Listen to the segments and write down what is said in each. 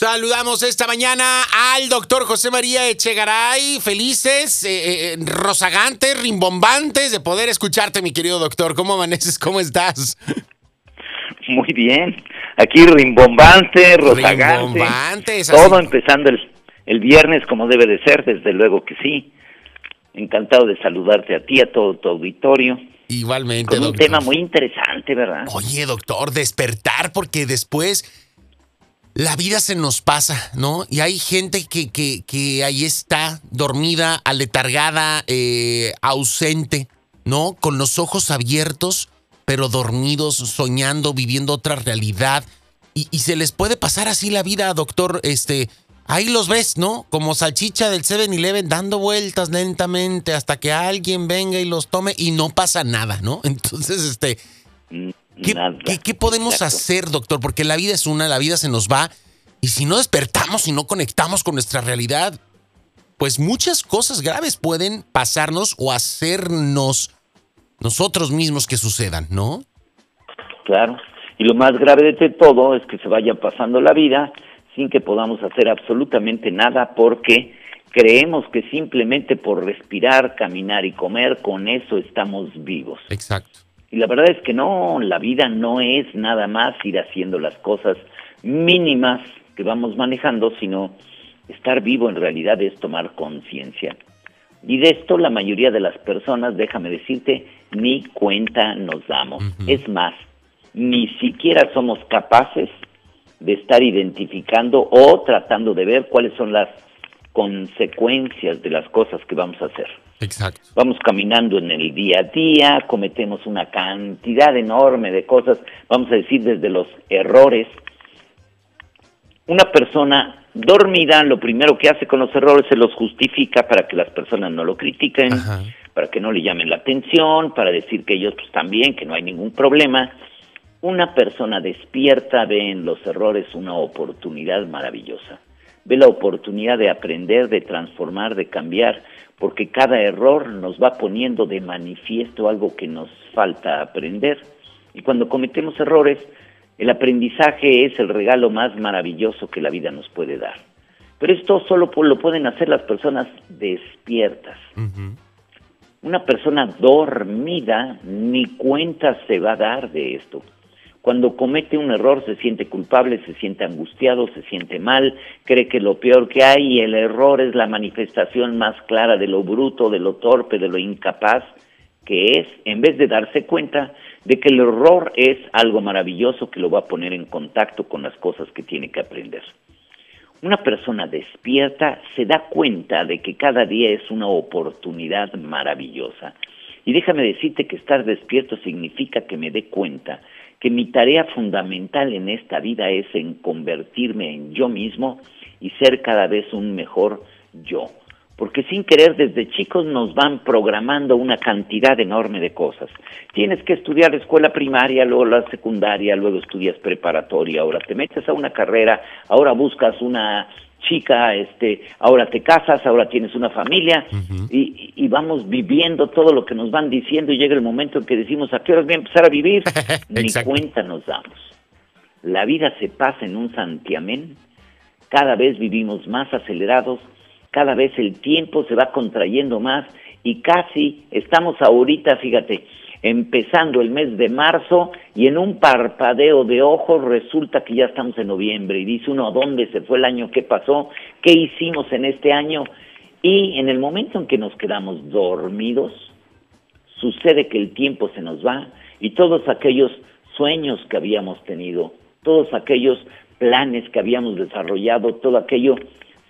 Saludamos esta mañana al doctor José María Echegaray. Felices, eh, eh, rozagantes, rimbombantes de poder escucharte, mi querido doctor. ¿Cómo amaneces? ¿Cómo estás? Muy bien. Aquí rimbombante, rozagante. Rimbombantes. Todo así. empezando el, el viernes como debe de ser, desde luego que sí. Encantado de saludarte a ti, a todo tu auditorio. Igualmente, Con un doctor. tema muy interesante, ¿verdad? Oye, doctor, despertar porque después la vida se nos pasa, ¿no? Y hay gente que, que, ahí está, dormida, aletargada, eh, ausente, ¿no? Con los ojos abiertos, pero dormidos, soñando, viviendo otra realidad. Y, se les puede pasar así la vida, doctor. Este, ahí los ves, ¿no? Como salchicha del 7-Eleven dando vueltas lentamente hasta que alguien venga y los tome y no pasa nada, ¿no? Entonces, este, ¿Qué, Nada. qué- qué podemos Exacto. hacer, doctor? Porque la vida es una, la vida se nos va. Y si no despertamos y no conectamos con nuestra realidad, pues muchas cosas graves pueden pasarnos o hacernos nosotros mismos que sucedan, ¿no? Claro. Y lo más grave de todo es que se vaya pasando la vida sin que podamos hacer absolutamente nada porque creemos que simplemente por respirar, caminar y comer, con eso estamos vivos. Exacto. Y la verdad es que no, la vida no es nada más ir haciendo las cosas mínimas que vamos manejando, sino estar vivo en realidad es tomar conciencia. Y de esto la mayoría de las personas, déjame decirte, ni cuenta nos damos. Es más, ni siquiera somos capaces de estar identificando o tratando de ver cuáles son las consecuencias de las cosas que vamos a hacer Exacto. vamos caminando en el día a día, cometemos una cantidad enorme de cosas, vamos a decir desde los errores. Una persona dormida lo primero que hace con los errores se los justifica para que las personas no lo critiquen, Ajá. para que no le llamen la atención, para decir que ellos pues también, que no hay ningún problema. Una persona despierta ve en los errores una oportunidad maravillosa. Ve la oportunidad de aprender, de transformar, de cambiar, porque cada error nos va poniendo de manifiesto algo que nos falta aprender. Y cuando cometemos errores, el aprendizaje es el regalo más maravilloso que la vida nos puede dar. Pero esto solo lo pueden hacer las personas despiertas. Una persona dormida ni cuenta se va a dar de esto. Cuando comete un error se siente culpable, se siente angustiado, se siente mal, cree que lo peor que hay y el error es la manifestación más clara de lo bruto, de lo torpe, de lo incapaz que es, en vez de darse cuenta de que el error es algo maravilloso que lo va a poner en contacto con las cosas que tiene que aprender. Una persona despierta se da cuenta de que cada día es una oportunidad maravillosa. Y déjame decirte que estar despierto significa que me dé cuenta que mi tarea fundamental en esta vida es en convertirme en yo mismo y ser cada vez un mejor yo. Porque sin querer desde chicos nos van programando una cantidad enorme de cosas. Tienes que estudiar escuela primaria, luego la secundaria, luego estudias preparatoria, ahora te metes a una carrera, ahora buscas una chica, este, ahora te casas, ahora tienes una familia y, y vamos viviendo todo lo que nos van diciendo y llega el momento en que decimos a qué horas voy a empezar a vivir, ni cuenta nos damos. La vida se pasa en un santiamén, cada vez vivimos más acelerados, cada vez el tiempo se va contrayendo más y casi estamos ahorita, fíjate, empezando el mes de marzo y en un parpadeo de ojos resulta que ya estamos en noviembre y dice uno, ¿a dónde se fue el año? ¿Qué pasó? ¿Qué hicimos en este año? Y en el momento en que nos quedamos dormidos, sucede que el tiempo se nos va y todos aquellos sueños que habíamos tenido, todos aquellos planes que habíamos desarrollado, todo aquello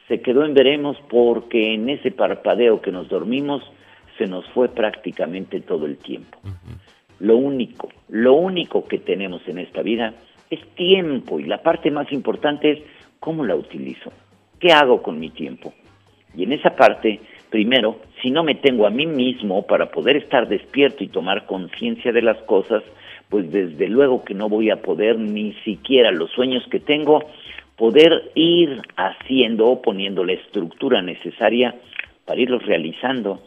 se quedó en veremos porque en ese parpadeo que nos dormimos se nos fue prácticamente todo el tiempo. Lo único, lo único que tenemos en esta vida es tiempo y la parte más importante es cómo la utilizo, qué hago con mi tiempo. Y en esa parte, primero, si no me tengo a mí mismo para poder estar despierto y tomar conciencia de las cosas, pues desde luego que no voy a poder ni siquiera los sueños que tengo, poder ir haciendo o poniendo la estructura necesaria para irlos realizando.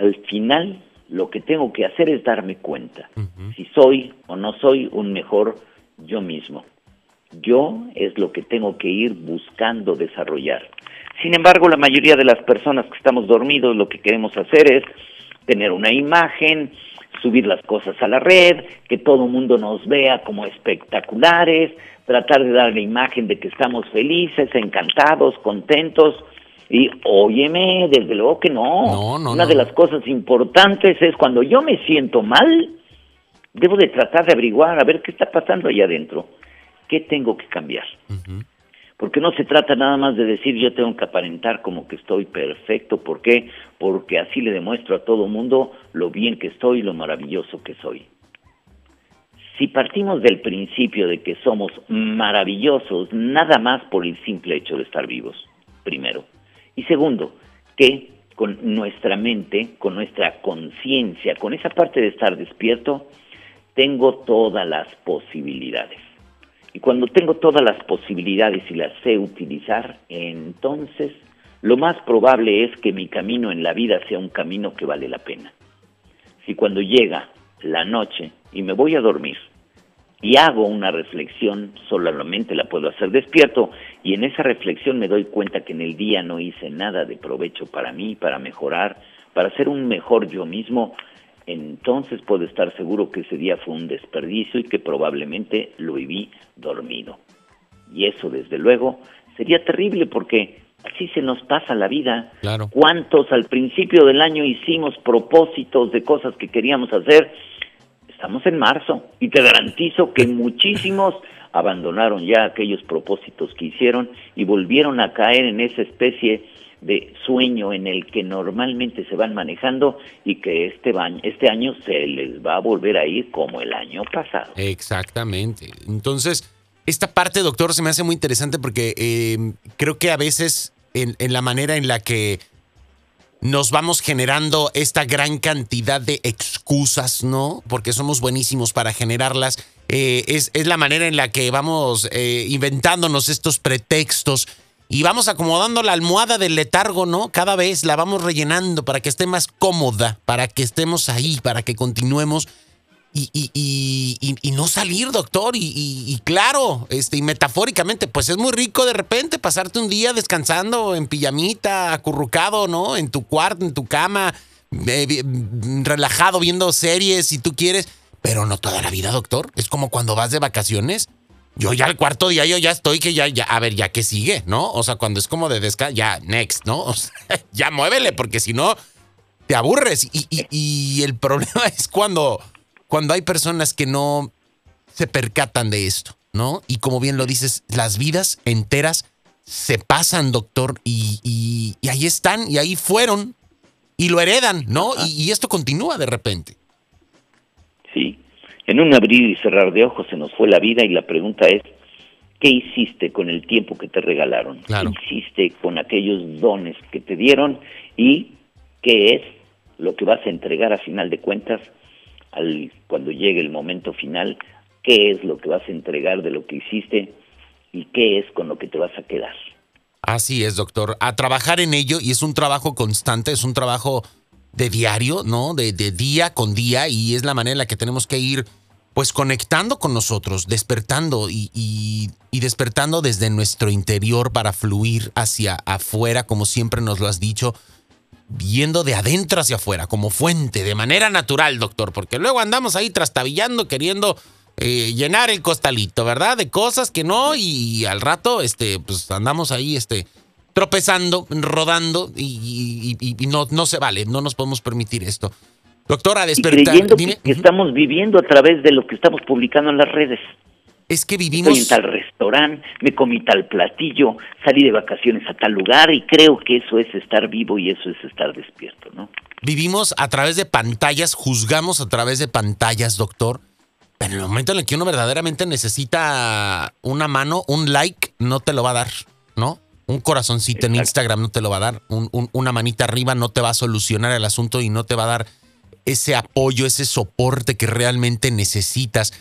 Al final, lo que tengo que hacer es darme cuenta si soy o no soy un mejor yo mismo. Yo es lo que tengo que ir buscando desarrollar. Sin embargo, la mayoría de las personas que estamos dormidos lo que queremos hacer es tener una imagen, subir las cosas a la red, que todo el mundo nos vea como espectaculares, tratar de dar la imagen de que estamos felices, encantados, contentos. Y óyeme, desde luego que no. Una de las cosas importantes es cuando yo me siento mal, debo de tratar de averiguar a ver qué está pasando allá adentro. ¿Qué tengo que cambiar? porque no se trata nada más de decir yo tengo que aparentar como que estoy perfecto, ¿por qué? Porque así le demuestro a todo mundo lo bien que estoy y lo maravilloso que soy. Si partimos del principio de que somos maravillosos nada más por el simple hecho de estar vivos, primero. Y segundo, que con nuestra mente, con nuestra conciencia, con esa parte de estar despierto, tengo todas las posibilidades. Y cuando tengo todas las posibilidades y las sé utilizar, entonces lo más probable es que mi camino en la vida sea un camino que vale la pena. Si cuando llega la noche y me voy a dormir y hago una reflexión, solamente la puedo hacer despierto y en esa reflexión me doy cuenta que en el día no hice nada de provecho para mí, para mejorar, para ser un mejor yo mismo, entonces puedo estar seguro que ese día fue un desperdicio y que probablemente lo viví dormido. Y eso, desde luego, sería terrible porque así se nos pasa la vida. Claro. ¿Cuántos al principio del año hicimos propósitos de cosas que queríamos hacer? Estamos en marzo y te garantizo que muchísimos abandonaron ya aquellos propósitos que hicieron y volvieron a caer en esa especie de sueño en el que normalmente se van manejando y que este, este año se les va a volver a ir como el año pasado. Exactamente. Entonces, esta parte, doctor, se me hace muy interesante porque em, creo que a veces en, la manera en la que nos vamos generando esta gran cantidad de excusas, ¿no? Porque somos buenísimos para generarlas. Eh, es, es, la manera en la que vamos eh, inventándonos estos pretextos y vamos acomodando la almohada del letargo, ¿no? Cada vez la vamos rellenando para que esté más cómoda, para que estemos ahí, para que continuemos y, y, y, y no salir, doctor. Y, claro, este, y metafóricamente, pues es muy rico de repente pasarte un día descansando en pijamita, acurrucado, ¿no? En tu cuarto, en tu cama, eh, relajado, viendo series si tú quieres. Pero no toda la vida, doctor. Es como cuando vas de vacaciones yo ya el cuarto día yo ya estoy que ya, ya, a ver, ya que sigue, ¿no? O sea, cuando es como de descanso, ya, next, ¿no? O sea, ya muévele, porque si no, te aburres. Y, el problema es cuando, cuando hay personas que no se percatan de esto, ¿no? Y como bien lo dices, las vidas enteras se pasan, doctor, y, y ahí están, y ahí fueron, y lo heredan, ¿no? y esto continúa de repente. Sí, en un abrir y cerrar de ojos se nos fue la vida y la pregunta es, ¿qué hiciste con el tiempo que te regalaron? ¿Qué hiciste con aquellos dones que te dieron? ¿Y qué es lo que vas a entregar a final de cuentas al, cuando llegue el momento final? ¿Qué es lo que vas a entregar de lo que hiciste? ¿Y qué es con lo que te vas a quedar? Así es, doctor. A trabajar en ello y es un trabajo constante, es un trabajo de diario, ¿no? De, de día con día y es la manera en la que tenemos que ir pues conectando con nosotros, despertando y, despertando desde nuestro interior para fluir hacia afuera, como siempre nos lo has dicho, viendo de adentro hacia afuera, como fuente, de manera natural, doctor, porque luego andamos ahí trastabillando, queriendo eh, llenar el costalito, ¿verdad? De cosas que no, y, al rato, este, pues andamos ahí, este, tropezando, rodando, y, y no, no se vale, no nos podemos permitir esto. Doctora, despertar. creyendo que, estamos viviendo a través de lo que estamos publicando en las redes. Es que vivimos. Estoy en tal restaurante, me comí tal platillo, salí de vacaciones a tal lugar y creo que eso es estar vivo y eso es estar despierto, ¿no? Vivimos a través de pantallas, juzgamos a través de pantallas, doctor. Pero en el momento en el que uno verdaderamente necesita una mano, un like, no te lo va a dar, ¿no? Un corazoncito en Instagram no te lo va a dar. una manita arriba no te va a solucionar el asunto y no te va a dar ese apoyo, ese soporte que realmente necesitas.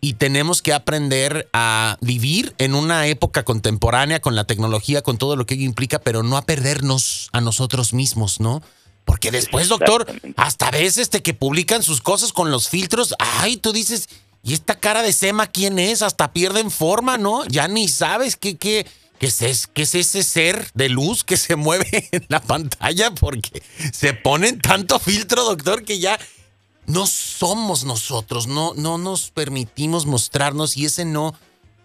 Y tenemos que aprender a vivir en una época contemporánea con la tecnología, con todo lo que ello implica, pero no a perdernos a nosotros mismos, ¿no? Porque después, doctor, hasta veces este que publican sus cosas con los filtros, ay, tú dices, ¿y esta cara de Sema quién es? Hasta pierden forma, ¿no? Ya ni sabes qué, qué, qué, es, qué es ese ser de luz que se mueve en la pantalla porque se ponen tanto filtro, doctor, que ya no somos nosotros, no, no nos permitimos mostrarnos y ese no,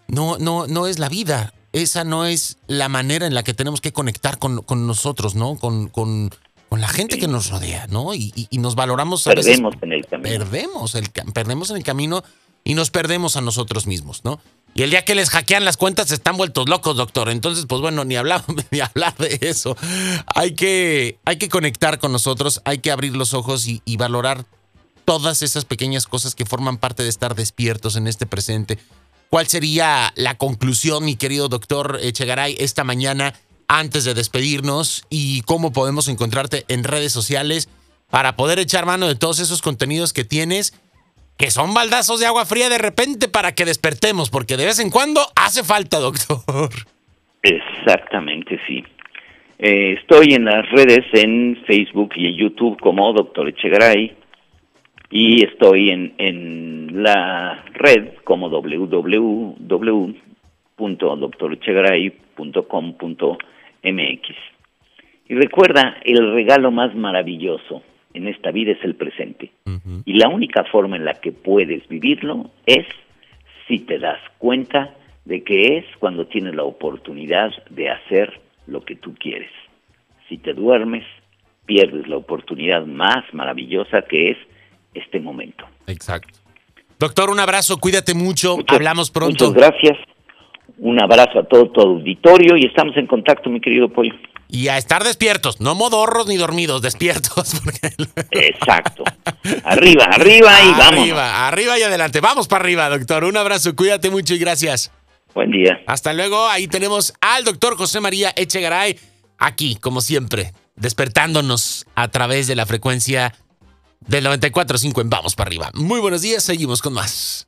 no, no, no es la vida. Esa no es la manera en la que tenemos que conectar con, nosotros, ¿no? Con, con, la gente que nos rodea, ¿no? Y, nos valoramos perdemos en el camino. Perdemos, el, perdemos en el camino y nos perdemos a nosotros mismos, ¿no? Y el día que les hackean las cuentas están vueltos locos, doctor. Entonces, pues bueno, ni hablar, ni hablar de eso. Hay que, hay que conectar con nosotros, hay que abrir los ojos y, y valorar todas esas pequeñas cosas que forman parte de estar despiertos en este presente. ¿Cuál sería la conclusión, mi querido doctor Echegaray, esta mañana antes de despedirnos y cómo podemos encontrarte en redes sociales para poder echar mano de todos esos contenidos que tienes? que son baldazos de agua fría de repente para que despertemos, porque de vez en cuando hace falta, doctor. Exactamente, sí. Eh, estoy en las redes, en Facebook y en YouTube como Doctor Echegaray y estoy en, en la red como www.doctorchegaray.com.mx. Y recuerda, el regalo más maravilloso en esta vida es el presente. Y la única forma en la que puedes vivirlo es si te das cuenta de que es cuando tienes la oportunidad de hacer lo que tú quieres. Si te duermes, pierdes la oportunidad más maravillosa que es este momento. Exacto. Doctor, un abrazo, cuídate mucho, hablamos pronto. Muchas gracias. Un abrazo a todo tu auditorio y estamos en contacto, mi querido Pollo. Y a estar despiertos, no modorros ni dormidos, despiertos. Exacto. Arriba, arriba y vamos. Arriba, arriba y adelante. Vamos para arriba, doctor. Un abrazo, cuídate mucho y gracias. Buen día. Hasta luego. Ahí tenemos al doctor José María Echegaray, aquí, como siempre, despertándonos a través de la frecuencia del 94.5 en Vamos para arriba. Muy buenos días, seguimos con más.